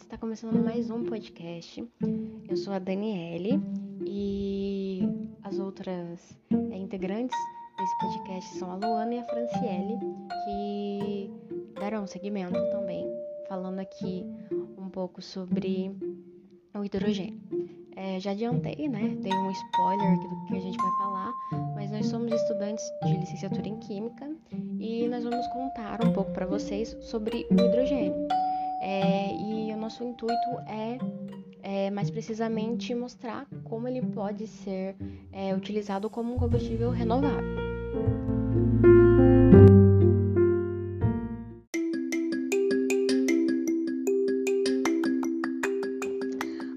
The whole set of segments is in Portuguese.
está começando mais um podcast. Eu sou a Daniele e as outras é, integrantes desse podcast são a Luana e a Franciele, que darão seguimento também, falando aqui um pouco sobre o hidrogênio. É, já adiantei, né? Dei um spoiler do que a gente vai falar, mas nós somos estudantes de licenciatura em Química e nós vamos contar um pouco para vocês sobre o hidrogênio. É, e nosso intuito é, é, mais precisamente mostrar como ele pode ser é, utilizado como um combustível renovável.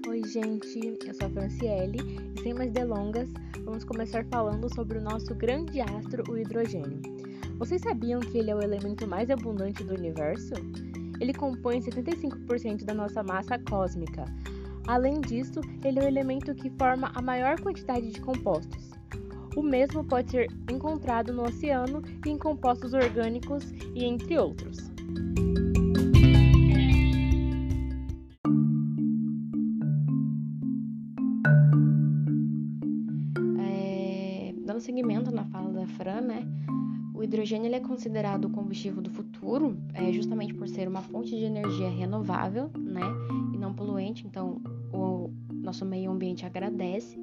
Oi, gente, eu sou a Franciele e sem mais delongas, vamos começar falando sobre o nosso grande astro, o hidrogênio. Vocês sabiam que ele é o elemento mais abundante do universo? Ele compõe 75% da nossa massa cósmica. Além disso, ele é o elemento que forma a maior quantidade de compostos. O mesmo pode ser encontrado no oceano e em compostos orgânicos e entre outros. É, dando seguimento na fala da Fran, né? O hidrogênio é considerado o combustível do futuro, é, justamente por ser uma fonte de energia renovável, né, e não poluente. Então, o nosso meio ambiente agradece.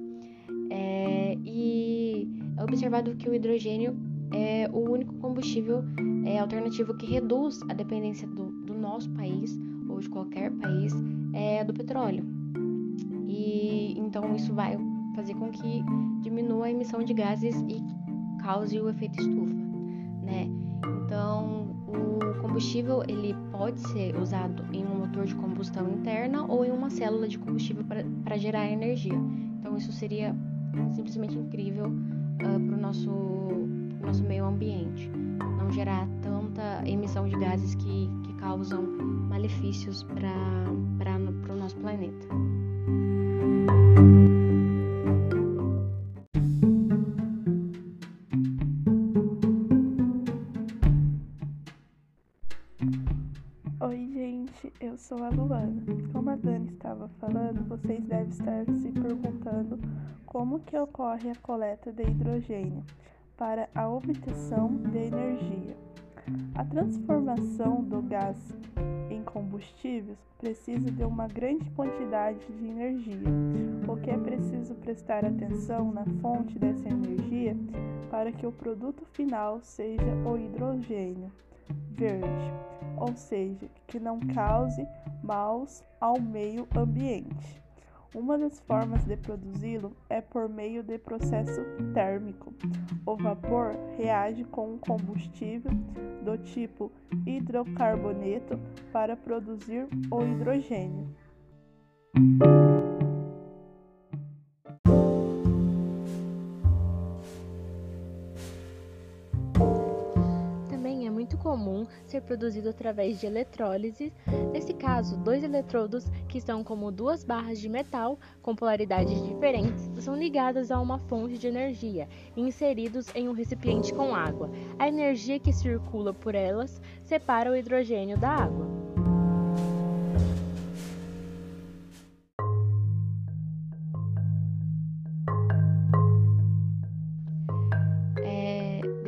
É, e é observado que o hidrogênio é o único combustível é, alternativo que reduz a dependência do, do nosso país ou de qualquer país é, do petróleo. E então isso vai fazer com que diminua a emissão de gases e cause o efeito estufa né? Então, o combustível ele pode ser usado em um motor de combustão interna ou em uma célula de combustível para gerar energia. Então, isso seria simplesmente incrível uh, para o nosso, nosso meio ambiente. Não gerar tanta emissão de gases que, que causam malefícios para o nosso planeta. Sou a Luana. Como a Dani estava falando, vocês devem estar se perguntando como que ocorre a coleta de hidrogênio para a obtenção de energia. A transformação do gás em combustíveis precisa de uma grande quantidade de energia, o que é preciso prestar atenção na fonte dessa energia para que o produto final seja o hidrogênio verde, ou seja, que não cause maus ao meio ambiente. Uma das formas de produzi-lo é por meio de processo térmico. O vapor reage com um combustível do tipo hidrocarboneto para produzir o hidrogênio. Ser produzido através de eletrólise. Nesse caso, dois eletrodos que são como duas barras de metal com polaridades diferentes são ligadas a uma fonte de energia e inseridos em um recipiente com água. A energia que circula por elas separa o hidrogênio da água.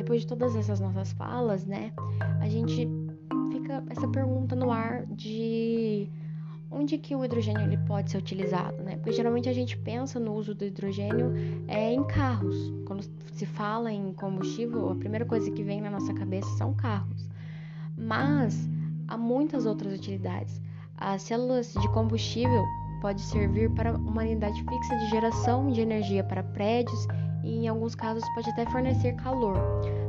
Depois de todas essas nossas falas, né, a gente fica essa pergunta no ar de onde que o hidrogênio ele pode ser utilizado, né? Porque geralmente a gente pensa no uso do hidrogênio é em carros. Quando se fala em combustível, a primeira coisa que vem na nossa cabeça são carros. Mas há muitas outras utilidades. As células de combustível pode servir para uma unidade fixa de geração de energia para prédios e em alguns casos pode até fornecer calor.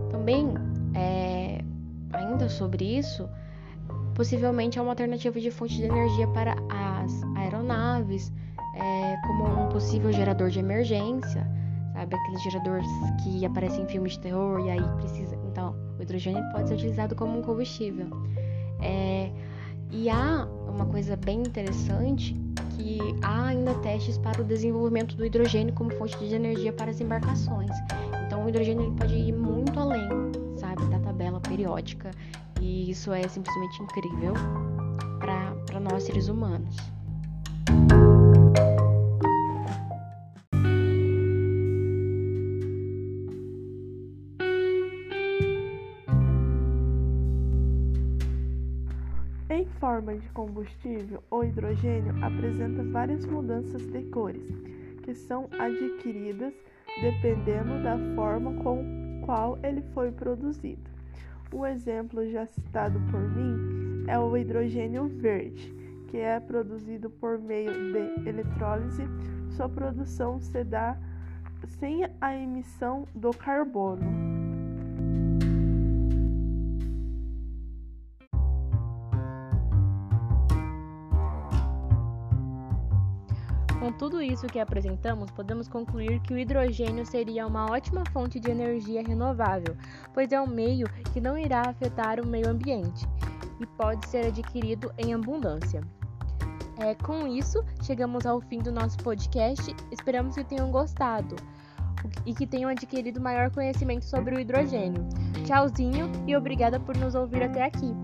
Também, é, ainda sobre isso, possivelmente é uma alternativa de fonte de energia para as aeronaves, é, como um possível gerador de emergência, sabe? Aqueles geradores que aparecem em filmes de terror e aí precisa. Então, o hidrogênio pode ser utilizado como um combustível. É, e há uma coisa bem interessante que há ainda testes para o desenvolvimento do hidrogênio como fonte de energia para as embarcações. Então, o hidrogênio pode ir muito além, sabe, da tabela periódica, e isso é simplesmente incrível para nós seres humanos. Em forma de combustível, o hidrogênio apresenta várias mudanças de cores, que são adquiridas dependendo da forma com qual ele foi produzido. O exemplo já citado por mim é o hidrogênio verde, que é produzido por meio de eletrólise. Sua produção se dá sem a emissão do carbono. Com tudo isso que apresentamos, podemos concluir que o hidrogênio seria uma ótima fonte de energia renovável, pois é um meio que não irá afetar o meio ambiente e pode ser adquirido em abundância. É, com isso, chegamos ao fim do nosso podcast. Esperamos que tenham gostado e que tenham adquirido maior conhecimento sobre o hidrogênio. Tchauzinho e obrigada por nos ouvir até aqui.